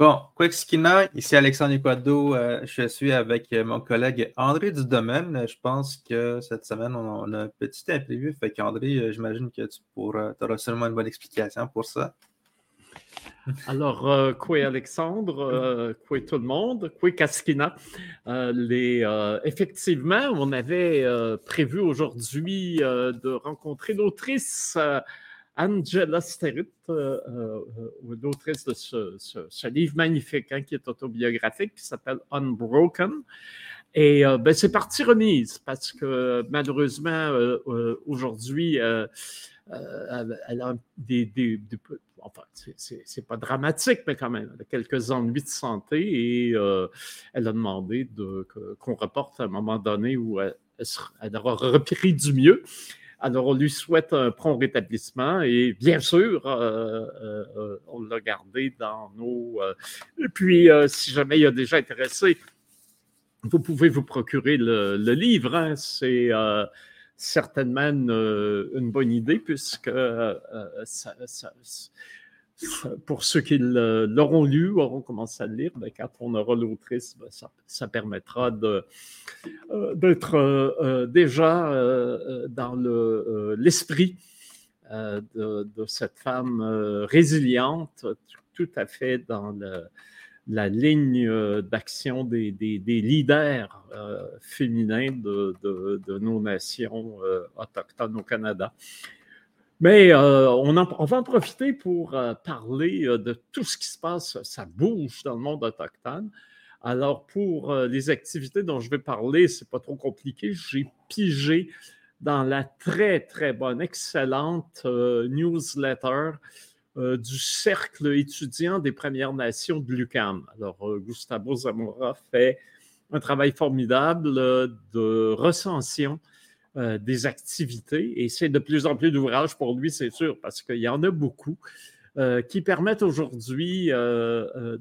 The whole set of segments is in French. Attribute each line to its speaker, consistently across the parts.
Speaker 1: Bon, Quexkina, ici Alexandre Equado. Euh, je suis avec euh, mon collègue André Dudomaine. Je pense que cette semaine, on, a un petit imprévu. Fait qu'André, euh, j'imagine que tu pourras, auras sûrement une bonne explication pour ça.
Speaker 2: Alors, quoi Alexandre, quoi tout le monde, quoi Kaskina. effectivement, on avait prévu aujourd'hui de rencontrer l'autrice Angela Sterritt, euh, euh, l'autrice de ce, livre magnifique hein, qui est autobiographique, qui s'appelle Unbroken. Et euh, ben, c'est partie remise parce que malheureusement, aujourd'hui, elle a des, enfin, c'est pas dramatique, mais quand même, elle a quelques ennuis de santé et elle a demandé qu'on reporte à un moment donné où elle, elle, aura repris du mieux. Alors, on lui souhaite un prompt rétablissement et bien sûr, euh, euh, on l'a gardé dans nos. Euh, et puis, si jamais il y a déjà intéressé, vous pouvez vous procurer le, livre. Hein. C'est certainement une, bonne idée puisque ça, pour ceux qui l'auront lu, auront commencé à le lire, ben, quand on aura l'autrice, ben, ça, permettra euh, d'être euh, euh, déjà dans l'esprit de, cette femme résiliente, tout à fait dans la ligne d'action des, leaders féminins de, de, nos nations autochtones au Canada. Mais euh, on, va en profiter pour euh, parler euh, de tout ce qui se passe. Ça bouge dans le monde autochtone. Alors, pour les activités dont je vais parler, c'est pas trop compliqué. J'ai pigé dans la très, très bonne, excellente newsletter du Cercle étudiant des Premières Nations de l'UQAM. Alors, Gustavo Zamora fait un travail formidable de recension euh, des activités. Et c'est de plus en plus d'ouvrages pour lui, c'est sûr, parce qu'il y en a beaucoup. Euh, qui permettent aujourd'hui euh,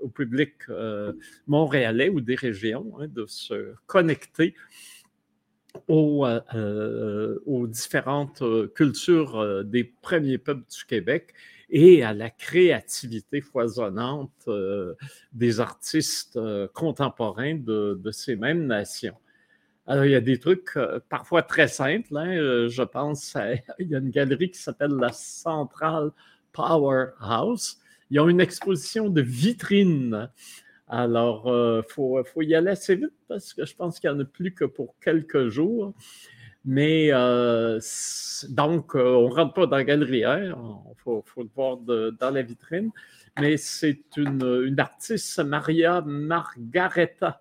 Speaker 2: au public montréalais ou des régions hein, de se connecter aux, aux différentes cultures des premiers peuples du Québec et à la créativité foisonnante des artistes contemporains de, de, ces mêmes nations. Alors, il y a des trucs euh, parfois très simples. Hein, euh, je pense, il y a une galerie qui s'appelle la Central Powerhouse. Ils ont une exposition de vitrines. Alors, il euh, faut, y aller assez vite parce que je pense qu'il n'y en a plus que pour quelques jours. Mais donc, on ne rentre pas dans la galerie, il hein, faut, le voir dans la vitrine. Mais c'est une, une, artiste, Maria Margareta,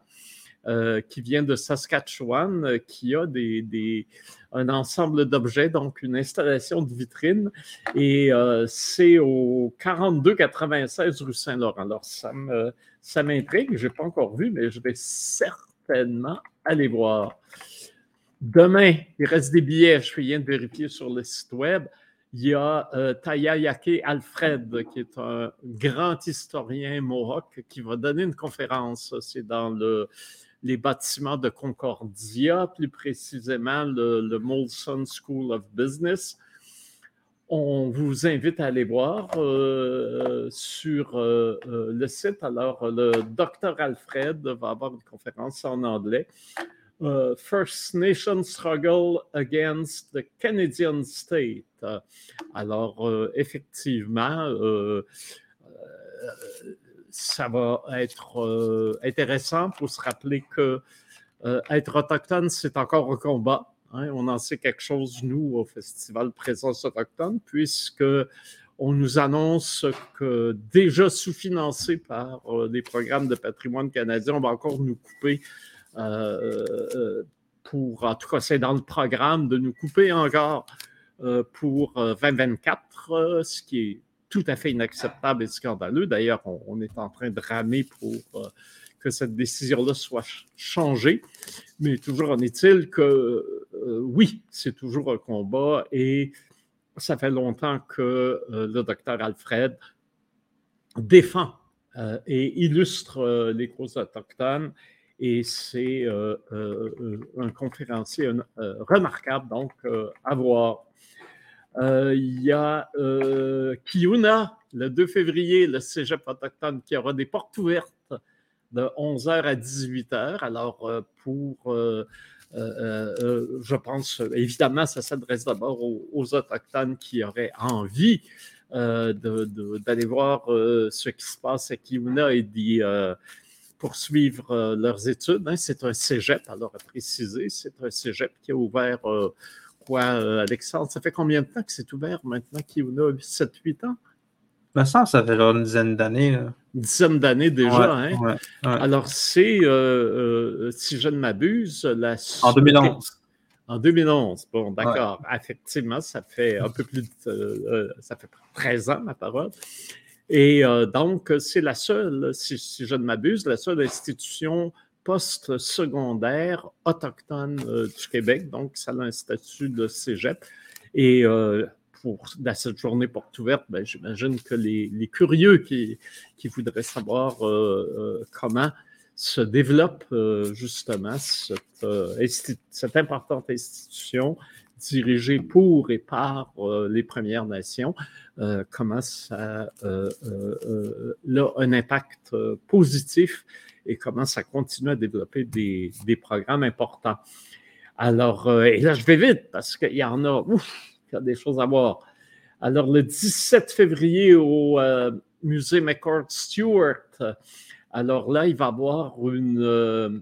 Speaker 2: euh, qui vient de Saskatchewan, euh, qui a des, un ensemble d'objets, donc une installation de vitrine. Et euh, c'est au 4296 rue Saint-Laurent. Alors, ça, me, ça m'intrigue. Je n'ai pas encore vu, mais je vais certainement aller voir. Demain, il reste des billets. Je viens de vérifier sur le site web. Il y a Taya Yake Alfred, qui est un grand historien mohawk, qui va donner une conférence. C'est dans le les bâtiments de Concordia, plus précisément le, Molson School of Business. On vous invite à aller voir euh, sur euh, euh, le site. Alors, le docteur Alfred va avoir une conférence en anglais. First Nation Struggle Against the Canadian State. Alors, effectivement, ça va être euh, intéressant pour se rappeler que euh, être autochtone, c'est encore un combat. Hein. On en sait quelque chose, nous, au Festival Présence autochtone, puisque on nous annonce que déjà sous-financé par euh, des programmes de patrimoine canadien, on va encore nous couper pour, en tout cas, c'est dans le programme de nous couper encore pour 2024, ce qui est tout à fait inacceptable et scandaleux. D'ailleurs, on, est en train de ramer pour euh, que cette décision-là soit changée. Mais toujours en est-il que euh, oui, c'est toujours un combat et ça fait longtemps que euh, le docteur Alfred défend et illustre les causes autochtones et c'est un conférencier remarquable donc à voir. Euh, il y a euh, Kiuna le 2 février, le Cégep autochtone qui aura des portes ouvertes de 11h à 18h. Alors, pour, je pense, évidemment, ça s'adresse d'abord aux, Autochtones qui auraient envie d'aller voir ce qui se passe à Kiuna et d'y poursuivre euh, leurs études. Hein. C'est un cégep, alors à préciser, c'est un cégep qui a ouvert, euh, euh, Alexandre? Ça fait combien de temps que c'est ouvert maintenant, qu'il a 7-8 ans?
Speaker 1: Me semble ça fait une dizaine d'années.
Speaker 2: Une dizaine d'années déjà. hein? Alors, c'est, si je ne m'abuse, la.
Speaker 1: En 2011.
Speaker 2: En 2011. Bon, d'accord. Effectivement, ça fait un peu plus de. ça fait 13 ans, ma parole. Et euh, donc, c'est la seule, si, je ne m'abuse, la seule institution post-secondaire autochtone euh, du Québec. Donc, ça a un statut de cégep. Et euh, pour dans cette journée porte ouverte, ben, j'imagine que les, curieux qui, qui, voudraient savoir comment se développe justement cette, cette importante institution dirigé pour et par euh, les Premières Nations, euh, comment ça euh, a un impact positif et comment ça continue à développer des, programmes importants. Alors, et là, je vais vite parce qu'il y en a, ouf, il y a des choses à voir. Alors, le 17 février au musée McCord Stewart, alors là, il va y avoir une,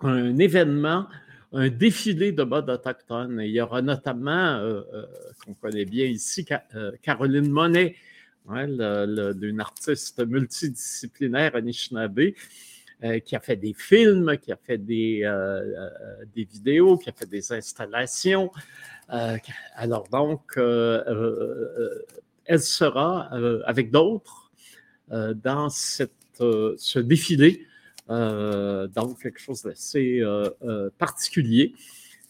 Speaker 2: un événement un défilé de modes autochtones. Il y aura notamment, euh, euh, qu'on connaît bien ici, euh, Caroline Monet, hein, une artiste multidisciplinaire Anishinaabe, qui a fait des films, qui a fait des, des vidéos, qui a fait des installations. alors donc, elle sera avec d'autres dans ce défilé euh, donc, quelque chose d'assez euh, euh, particulier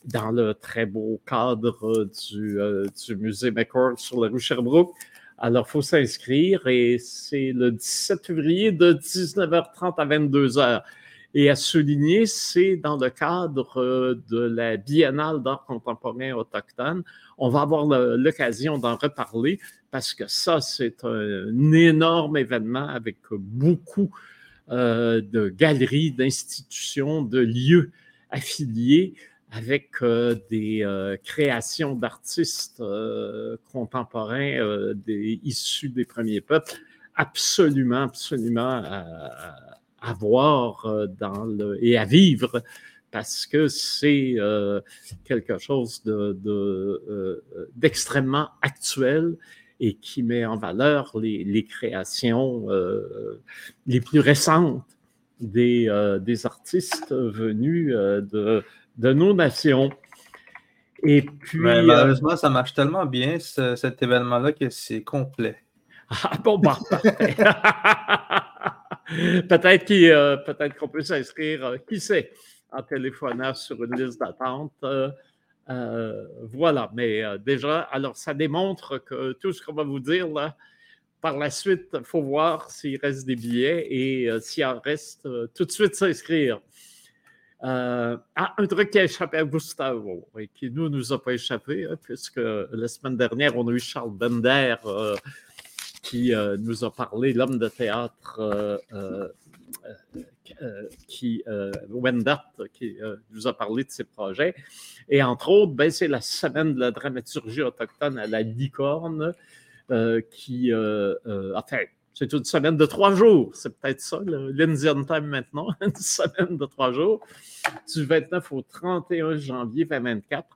Speaker 2: dans le très beau cadre du, du musée McCord sur la rue Sherbrooke. Alors, il faut s'inscrire et c'est le 17 février de 19h30 à 22h. Et à souligner, c'est dans le cadre de la Biennale d'art contemporain autochtone. On va avoir l'occasion d'en reparler parce que ça, c'est un énorme événement avec beaucoup euh, de galeries, d'institutions, de lieux affiliés avec euh, des euh, créations d'artistes contemporains des, issus des premiers peuples, absolument, absolument à, voir et à vivre parce que c'est quelque chose d'extrêmement de, actuel et qui met en valeur les, créations euh, les plus récentes des, euh, artistes venus euh, de, de, nos nations.
Speaker 1: Et puis, malheureusement, ça marche tellement bien, cet événement-là, que c'est complet.
Speaker 2: Ah bon, bah, peut-être qu'on peut, qu'on peut s'inscrire, qui sait, en téléphonant sur une liste d'attente. Euh, voilà, mais euh, déjà, alors ça démontre que tout ce qu'on va vous dire là, par la suite, il faut voir s'il reste des billets et euh, s'il en reste, tout de suite s'inscrire. Ah, un truc qui a échappé à Gustavo et qui nous nous a pas échappé, hein, puisque la semaine dernière, on a eu Charles Bender qui nous a parlé, l'homme de théâtre euh, qui, euh, Wendat, qui euh, nous a parlé de ses projets. Et entre autres, ben, c'est la semaine de la dramaturgie autochtone à la licorne, qui, enfin, c'est une semaine de trois jours. C'est peut-être ça, l'Indian Time maintenant, une semaine de trois jours, du 29 au 31 janvier 2024,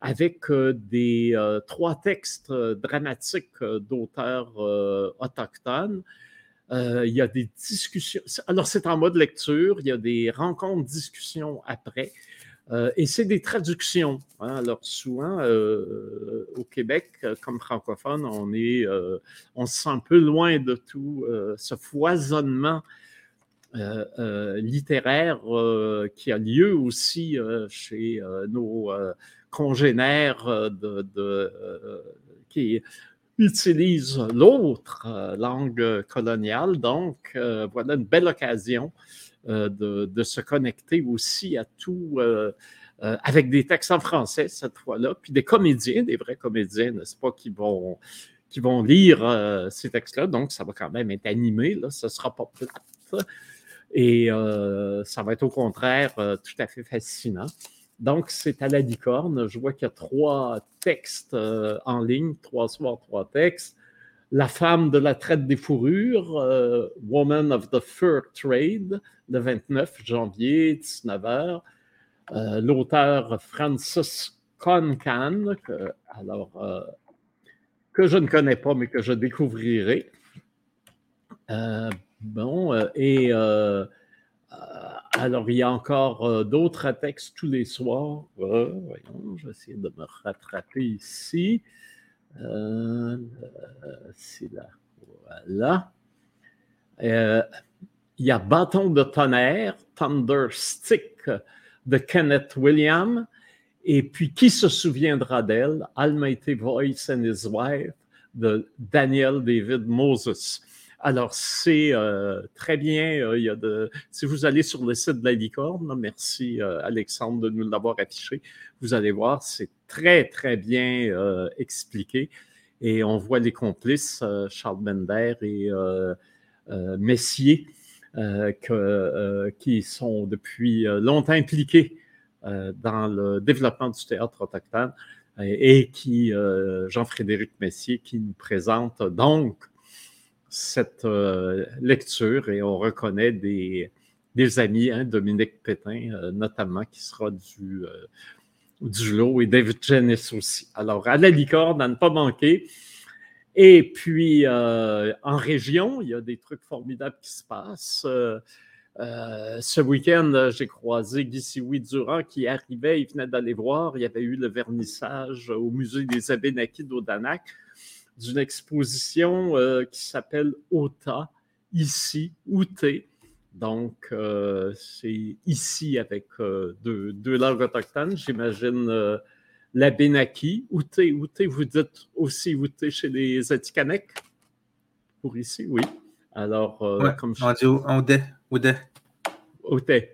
Speaker 2: avec des trois textes dramatiques d'auteurs autochtones. Euh, il y a des discussions. Alors, c'est en mode lecture. Il y a des rencontres, discussions après. Euh, et c'est des traductions. Hein. Alors, souvent, euh, au Québec, comme francophone, on, est, on se sent un peu loin de tout ce foisonnement littéraire qui a lieu aussi chez nos congénères qui utilise l'autre euh, langue coloniale. Donc, euh, voilà une belle occasion euh, de, se connecter aussi à tout, avec des textes en français cette fois-là, puis des comédiens, des vrais comédiens, n'est-ce pas, qui vont, qui vont lire ces textes-là. Donc, ça va quand même être animé. Là, ce ne sera pas plate. Et ça va être au contraire tout à fait fascinant. Donc, c'est à la licorne. Je vois qu'il y a trois textes en ligne, trois soirs, trois textes. La femme de la traite des fourrures, Woman of the Fur Trade, le 29 janvier, 19h. Euh, l'auteur Francis Concan, que, alors, euh, que je ne connais pas, mais que je découvrirai. Euh, bon, et alors, il y a encore d'autres textes tous les soirs. voyons, je vais essayer de me rattraper ici. Là. Voilà. il y a Bâton de tonnerre, Thunder Stick, de Kenneth Williams. Et puis, qui se souviendra d'elle? Almighty Voice and His Wife de Daniel David Moses. Alors, c'est euh, très bien. Euh, il y a de, si vous allez sur le site de la licorne, merci euh, Alexandre de nous l'avoir affiché, vous allez voir, c'est très, très bien expliqué. Et on voit les complices, Charles Bender et Messier, qui sont depuis longtemps impliqués dans le développement du théâtre autochtone et qui, Jean-Frédéric Messier, qui nous présente donc cette lecture et on reconnaît des, amis, hein, Dominique Pétain notamment, qui sera du, du lot et David Jennis aussi. Alors, à la licorne, à ne pas manquer. Et puis, euh, en région, il y a des trucs formidables qui se passent. Euh, euh, ce week-end, j'ai croisé Guy Durand qui arrivait, il venait d'aller voir. Il y avait eu le vernissage au musée des Abénakis d'Odanak d'une exposition qui s'appelle OTA, ici, Outé. Donc, c'est ici avec deux, deux, langues autochtones. J'imagine la Benaki. Outé, Outé, vous dites aussi Outé chez les Atikamekw? Pour ici, oui. Alors,
Speaker 1: euh, comme je... On dit. Oudet.
Speaker 2: Outé.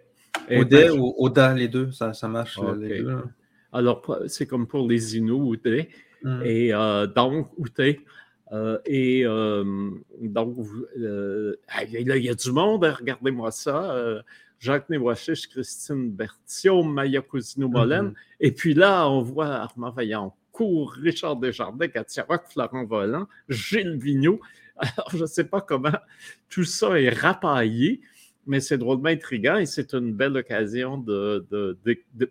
Speaker 1: Oudet ben, ou Oda, les deux, ça, ça marche les deux.
Speaker 2: Alors, c'est comme pour les Inuits, Outé. Hmm. Et euh, donc, Outé. Euh, et donc, il y a du monde, hein, regardez-moi ça. Jacques Névoichiche, Christine Berthiaud, Maya Cousino-Molène. Mm-hmm. Et puis là, on voit Armand Vaillancourt, Richard Desjardins, Katia Rock, Florent Volant, Gilles Vigneault. Alors, je ne sais pas comment tout ça est rapaillé, mais c'est drôlement intriguant et c'est une belle occasion de,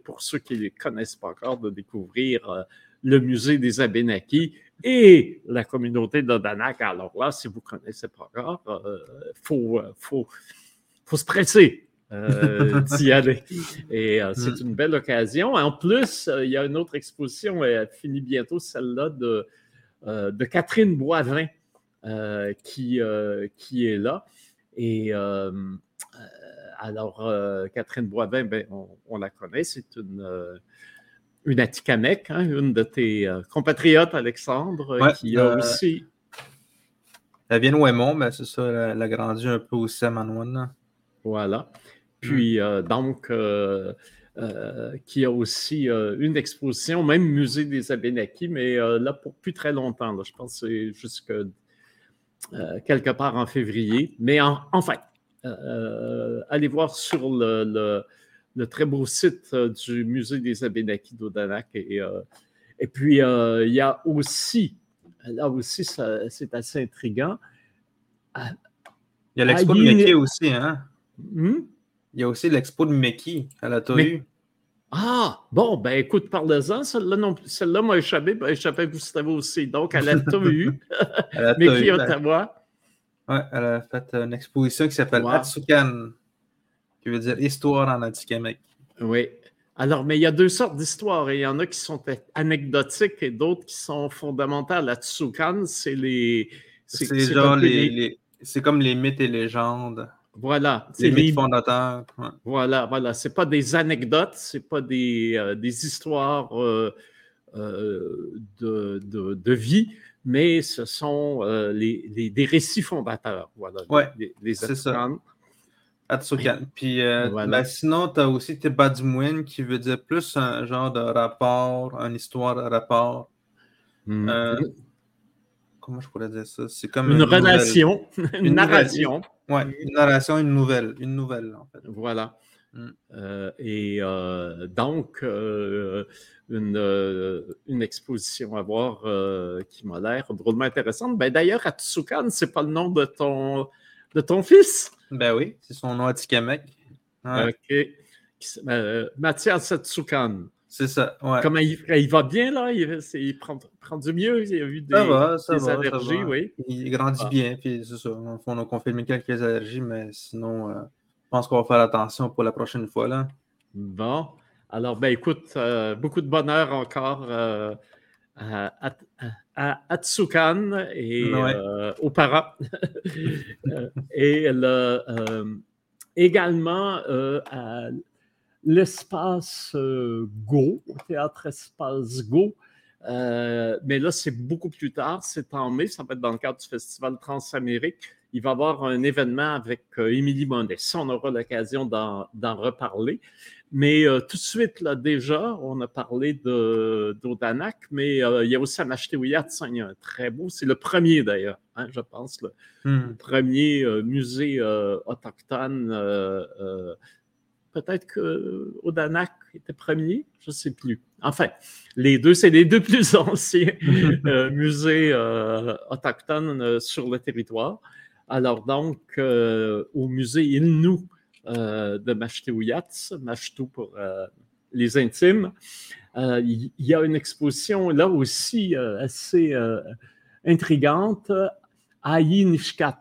Speaker 2: pour ceux qui ne connaissent pas encore de découvrir euh, le musée des Abénakis et la communauté d'Odanak. Alors là, si vous ne connaissez pas encore, il euh, faut, euh, faut, faut se presser euh, d'y aller. Et euh, c'est mm. une belle occasion. En plus, il y a une autre exposition, elle finit bientôt, celle-là de, de Catherine Boivin qui, qui est là. Et alors, Catherine Boivin, ben, on, la connaît, c'est une, une Atikamekw, hein, une de tes compatriotes, Alexandre, qui a aussi.
Speaker 1: Elle vient de Ouémont, mais c'est ça, elle a grandi un peu aussi à Manouane.
Speaker 2: Voilà. Puis, euh, donc, euh, euh, qui a aussi une exposition, même musée des Abénakis, mais là pour plus très longtemps. je pense que c'est jusque quelque part en février. Mais en, enfin, allez voir sur le, très beau site du musée des Abénakis d'Odanak. Et, et puis, il y a aussi, là aussi, c'est assez intriguant.
Speaker 1: Il y a l'expo de aussi, hein? Hmm? Il y a aussi l'expo de Mickey à la Tohu.
Speaker 2: Ah, bon, ben écoute, parle-en. Celle-là, non, celle-là m'a échappé, ben, échappé vous savez aussi. Donc, à la Tohu, Mickey Ottawa.
Speaker 1: Oui, elle a fait une exposition qui s'appelle Atsukan, qui veut dire histoire en Atikamek.
Speaker 2: Oui. Alors, mais il y a deux sortes d'histoires. Il y en a qui sont anecdotiques et d'autres qui sont fondamentales. Atsukan, c'est les.
Speaker 1: C'est genre les... C'est comme les mythes et légendes.
Speaker 2: Voilà.
Speaker 1: Les mythes fondateurs.
Speaker 2: Voilà, voilà. C'est pas des anecdotes, c'est pas des, euh, des histoires euh, euh, de, de, de, vie, mais ce sont les, les, des récits fondateurs. Voilà.
Speaker 1: Ouais, les, c'est ça. Atsukan. Puis ben, sinon, tu as aussi Tebadimouin qui veut dire plus un genre de rapport, une histoire de rapport. Hmm. comment je pourrais dire ça? C'est comme
Speaker 2: une, relation, une, narration.
Speaker 1: Oui, une narration, une nouvelle, une nouvelle, en fait.
Speaker 2: Voilà. Mm. Euh, et euh, donc, euh, une, une, exposition à voir qui m'a l'air drôlement intéressante. Ben, D'ailleurs, Atsukan, c'est pas le nom de ton, de ton fils?
Speaker 1: Ben oui, c'est son nom Atikamek.
Speaker 2: OK. Mathias Atsukan.
Speaker 1: C'est ça, ouais.
Speaker 2: Comment il, va bien, là? Il, prend, prend, du mieux? Il a eu des, allergies, oui.
Speaker 1: Il grandit ah. bien, puis c'est ça. On a confirmé quelques allergies, mais sinon, euh, je pense qu'on va faire attention pour la prochaine fois, là.
Speaker 2: Bon. Alors, ben écoute, euh, beaucoup de bonheur encore euh, à, à, Atsukan et aux parents. et également à l'espace euh, Go, au théâtre Espace Go. Euh, mais là, c'est beaucoup plus tard, c'est en mai, ça va être dans le cadre du Festival Transamérique. Il va y avoir un événement avec euh, Émilie Monet. on aura l'occasion d'en reparler. Mais tout de suite, là, déjà, on a parlé d'Odanak, mais il y a aussi Amachtewiyat, il y a un très beau, c'est le premier d'ailleurs, hein, je pense, le hmm. premier musée autochtone Peut-être qu'Odanak était premier, je ne sais plus. Enfin, les deux, c'est les deux plus anciens euh, musées euh, autochtones euh, sur le territoire. Alors donc, au musée Innu de Mashtewiyats, Mashtu pour les intimes, il y, a une exposition là aussi assez intrigante, Aïe Nishkat,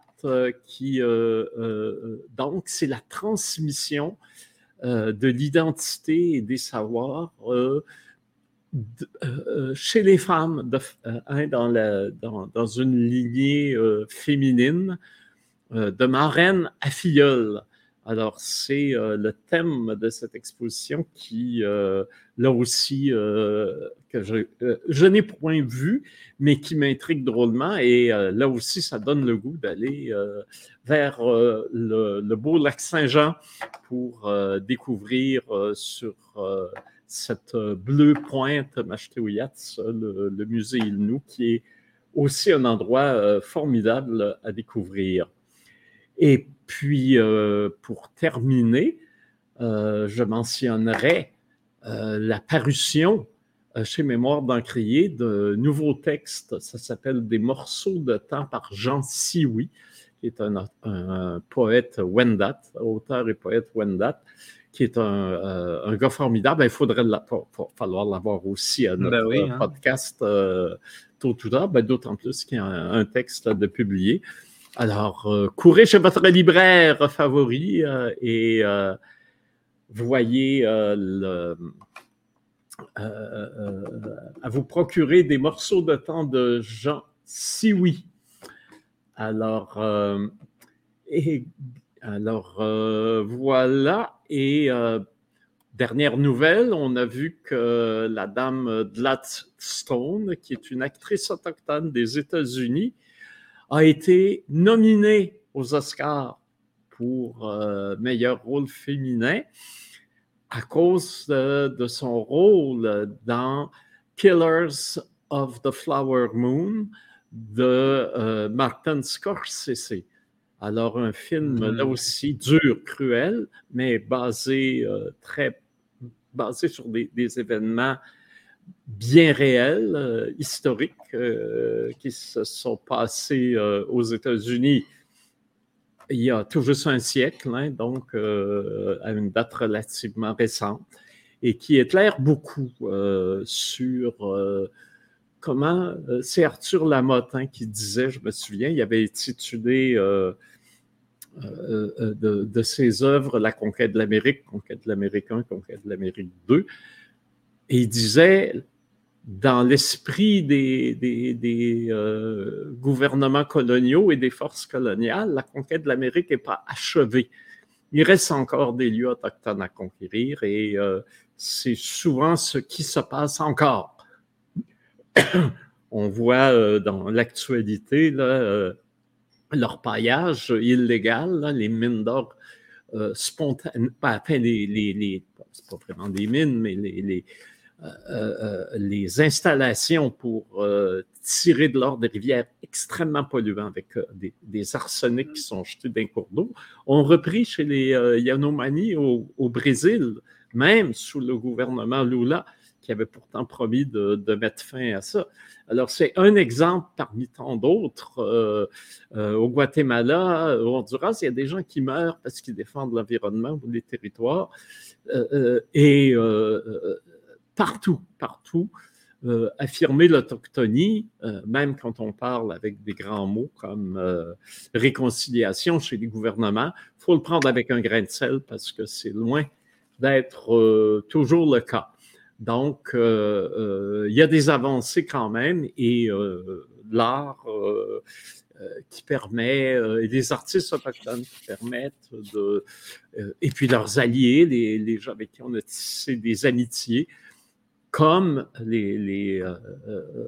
Speaker 2: qui donc c'est la transmission euh, de l'identité et des savoirs euh, euh, chez les femmes hein, dans, une lignée féminine de marraine à filleule. Alors, c'est le thème de cette exposition qui, là aussi, que je, n'ai point vu, mais qui m'intrigue drôlement. Et là aussi, ça donne le goût d'aller vers euh, le, beau lac Saint-Jean pour euh, découvrir euh, sur cette bleue pointe Mashtewiyats, le, le, musée Ilnou, qui est aussi un endroit formidable à découvrir. Et puis, pour terminer, je mentionnerai la parution chez Mémoire d'Encrier de nouveaux textes. Ça s'appelle Des morceaux de temps par Jean Sioui qui est un, poète Wendat, auteur et poète Wendat, qui est un, euh, gars formidable. Ben, il faudrait falloir l'avoir aussi à notre ben hein. podcast euh, tôt ou tard, ben, d'autant plus qu'il y a un, texte de publié. Alors, euh, courez chez votre libraire favori et voyez le, à vous procurer des morceaux de temps de Jean Sioui. Alors, euh, et, alors euh, voilà. Et euh, dernière nouvelle, on a vu que la dame Gladstone, qui est une actrice autochtone des États-Unis, a été nominée aux Oscars pour meilleur rôle féminin à cause de son rôle dans Killers of the Flower Moon, de euh, Martin Scorsese. Alors, un film là mm. aussi dur, cruel, mais basé euh, très basé sur des, événements bien réels, euh, historiques, qui se sont passés aux États-Unis il y a tout juste un siècle, hein, donc à une date relativement récente, et qui éclaire beaucoup sur comment euh, c'est Arthur Lamotin qui disait, je me souviens, il avait intitulé euh, euh, de, ses œuvres La conquête de l'Amérique, Conquête de l'Amérique 1, Conquête de l'Amérique 2. Et il disait, dans l'esprit des, des, gouvernements coloniaux et des forces coloniales, la conquête de l'Amérique n'est pas achevée. Il reste encore des lieux autochtones à conquérir et c'est souvent ce qui se passe encore. on voit euh, dans l'actualité euh, leur paillage illégal, les mines d'or euh, spontanées, pas les, les, c'est pas vraiment des mines, mais les, les installations pour tirer de l'or des rivières extrêmement polluants avec des, arsenics qui sont jetés d'un cours d'eau ont repris chez les Yanomani au, Brésil, même sous le gouvernement Lula, qui avait pourtant promis de, mettre fin à ça. Alors, c'est un exemple parmi tant d'autres. Euh, euh, au Guatemala, au Honduras, il y a des gens qui meurent parce qu'ils défendent l'environnement ou les territoires. Euh, et partout, partout, affirmer l'autochtonie, même quand on parle avec des grands mots comme réconciliation chez les gouvernements, il faut le prendre avec un grain de sel parce que c'est loin d'être toujours le cas. Donc, euh, euh, il y a des avancées quand même et euh, l'art qui permet, et les artistes autochtones qui permettent de, et puis leurs alliés, les, gens avec qui on a tissé des amitiés, comme les,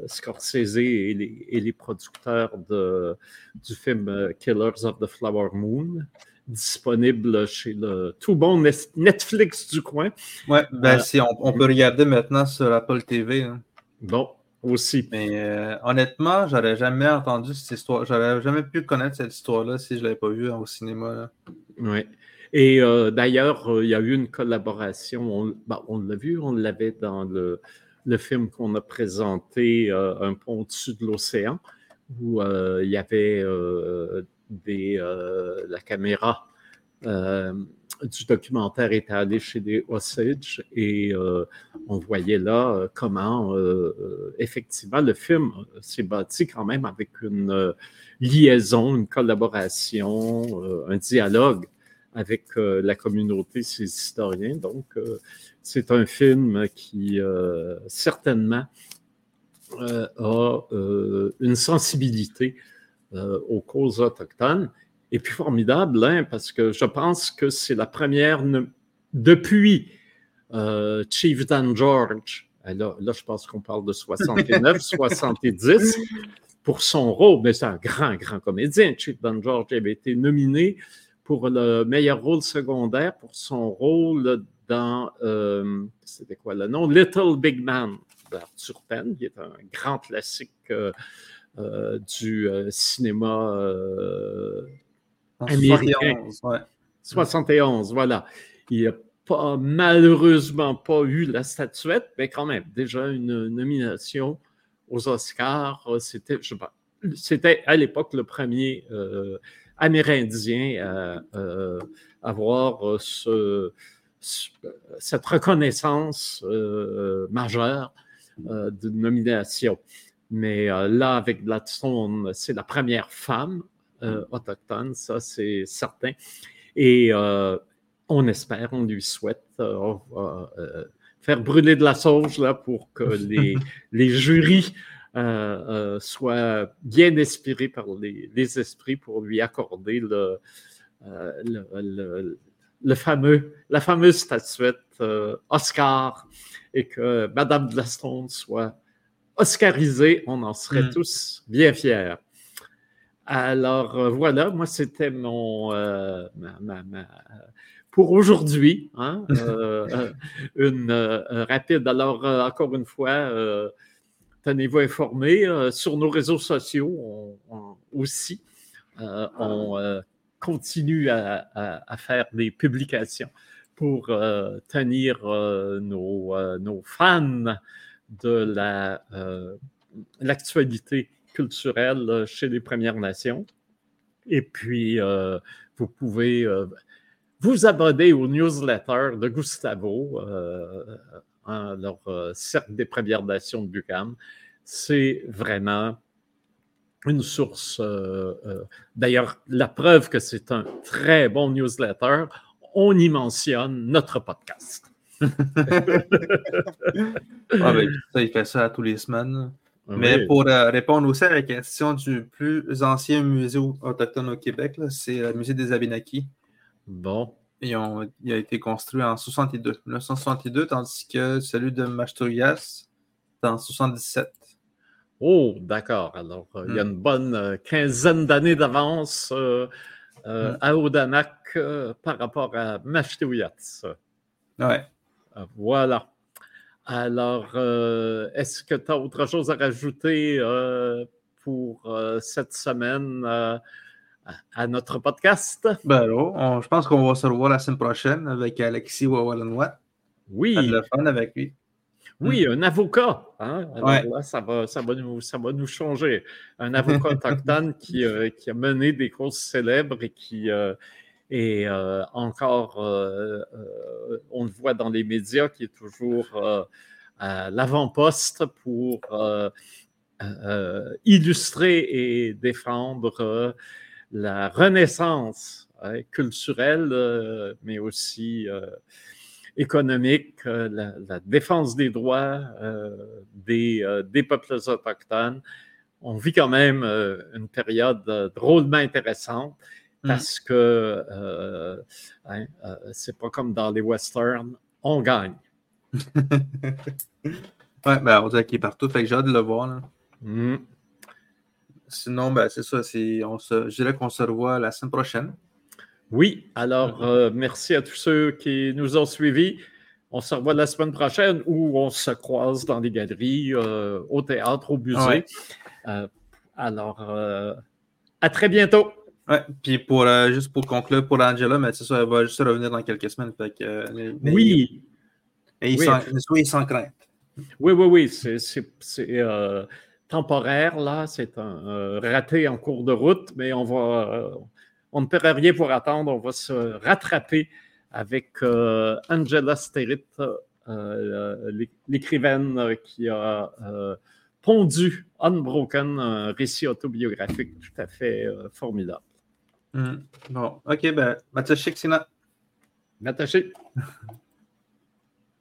Speaker 2: Scorsese et les, producteurs du film Killers of the Flower Moon, disponible chez le tout bon Netflix du coin.
Speaker 1: Oui, ben, euh, on, peut regarder maintenant sur Apple TV. Hein.
Speaker 2: Bon, aussi.
Speaker 1: Mais euh, honnêtement, j'aurais jamais entendu cette histoire. J'aurais jamais pu connaître cette histoire-là si je ne l'avais pas vue au cinéma.
Speaker 2: Oui. Et euh, d'ailleurs, il y a eu une collaboration. On, ben, on l'a vu, on l'avait dans le, le film qu'on a présenté, Un pont au-dessus de l'océan, où il y avait euh, la caméra euh, du documentaire était allée chez des Osage et euh, on voyait là comment effectivement le film s'est bâti quand même avec une liaison, une collaboration, un dialogue avec la communauté, ses historiens. Donc, c'est un film qui certainement a une sensibilité euh, aux causes autochtones. Et puis formidable, hein, parce que je pense que c'est la première depuis euh, Chief Dan George. Là, là je pense qu'on parle de 69, 70 pour son rôle. Mais c'est un grand, grand comédien. Chief Dan George avait été nominé pour le meilleur rôle secondaire pour son rôle dans, euh, c'était quoi le nom? Little Big Man d'Arthur Penn, qui est un grand classique euh, du euh, cinéma euh, américain. 71, voilà. Il n'a pas, malheureusement pas eu la statuette, mais quand même, déjà une nomination aux Oscars. C'était, je c'était à l'époque le premier Amérindien à avoir ce, cette reconnaissance majeure de nomination. Mais euh, là, avec Gladstone, c'est la première femme euh, mm. autochtone, ça c'est certain. Et euh, on espère, on lui souhaite, faire brûler de la sauge là, pour que les, les jurys soient bien inspirés par les, les, esprits pour lui accorder le, le, le, fameux, la fameuse statuette Oscar et que Madame Gladstone soit oscarisé, on en serait hmm. tous bien fiers. Alors euh, voilà, moi c'était mon euh, pour aujourd'hui, hein, euh, une rapide. Alors encore une fois, tenez-vous informés sur nos réseaux sociaux aussi. on continue à, faire des publications pour tenir nos, nos fans de la, euh, l'actualité culturelle euh, chez les Premières Nations. Et puis, euh, vous pouvez vous abonner au newsletter de Gustavo, hein, leur cercle des Premières Nations de Bucam. C'est vraiment une source. D'ailleurs, la preuve que c'est un très bon newsletter, on y mentionne notre podcast.
Speaker 1: ah ben, ça, il fait ça tous les semaines. Ah Mais pour euh, répondre aussi à la question du plus ancien musée autochtone au Québec, c'est le musée des Abénakis.
Speaker 2: Bon.
Speaker 1: il a été construit en 62, 1962, tandis que celui de Machturias, en 77.
Speaker 2: Oh, d'accord. Alors, euh, il y a hmm. une bonne euh, quinzaine d'années d'avance hmm. à Odanak par rapport à Machturias.
Speaker 1: Ouais.
Speaker 2: Voilà. Alors, euh, est-ce que tu as autre chose à rajouter euh, pour euh, cette semaine à notre podcast?
Speaker 1: Ben alors, je pense qu'on va se revoir la semaine prochaine avec Alexis Wawalanois.
Speaker 2: Oui.
Speaker 1: le fun avec lui.
Speaker 2: Oui, un avocat. Hein? Alors là, ça va, ça, va nous, ça va nous changer. Un avocat autochtone qui, qui, a mené des courses célèbres et qui et euh, encore, euh, euh, on le voit dans les médias, qui est toujours à l'avant-poste pour illustrer et défendre la renaissance culturelle, mais aussi économique, la, défense des droits des, peuples autochtones. On vit quand même une période drôlement intéressante. Parce que euh, hein, euh, c'est pas comme dans les westerns, on gagne.
Speaker 1: ouais, ben on dirait qu'il est partout, fait que j'ai hâte de le voir. Là. Mmh. Sinon, ben, c'est ça, on se, je dirais qu'on se revoit la semaine prochaine.
Speaker 2: Oui, alors euh, merci à tous ceux qui nous ont suivis. On se revoit la semaine prochaine où on se croise dans les galeries, au théâtre, au musée. alors, à très bientôt.
Speaker 1: Ouais, puis pour, euh, juste pour conclure, pour Angela, mais c'est ça, elle va juste revenir dans quelques semaines. Fait que,
Speaker 2: euh, oui.
Speaker 1: Et il oui. sans, crainte.
Speaker 2: Oui, oui, oui, c'est euh, temporaire, là. C'est un raté en cours de route, mais on va. on ne perd rien pour attendre. On va se rattraper avec Angela Sterritt, l'écrivaine qui a pondu Unbroken, un récit autobiographique tout à fait formidable.
Speaker 1: Mm. Bon, ok, ben, m'attacher, Sina.
Speaker 2: M'attacher.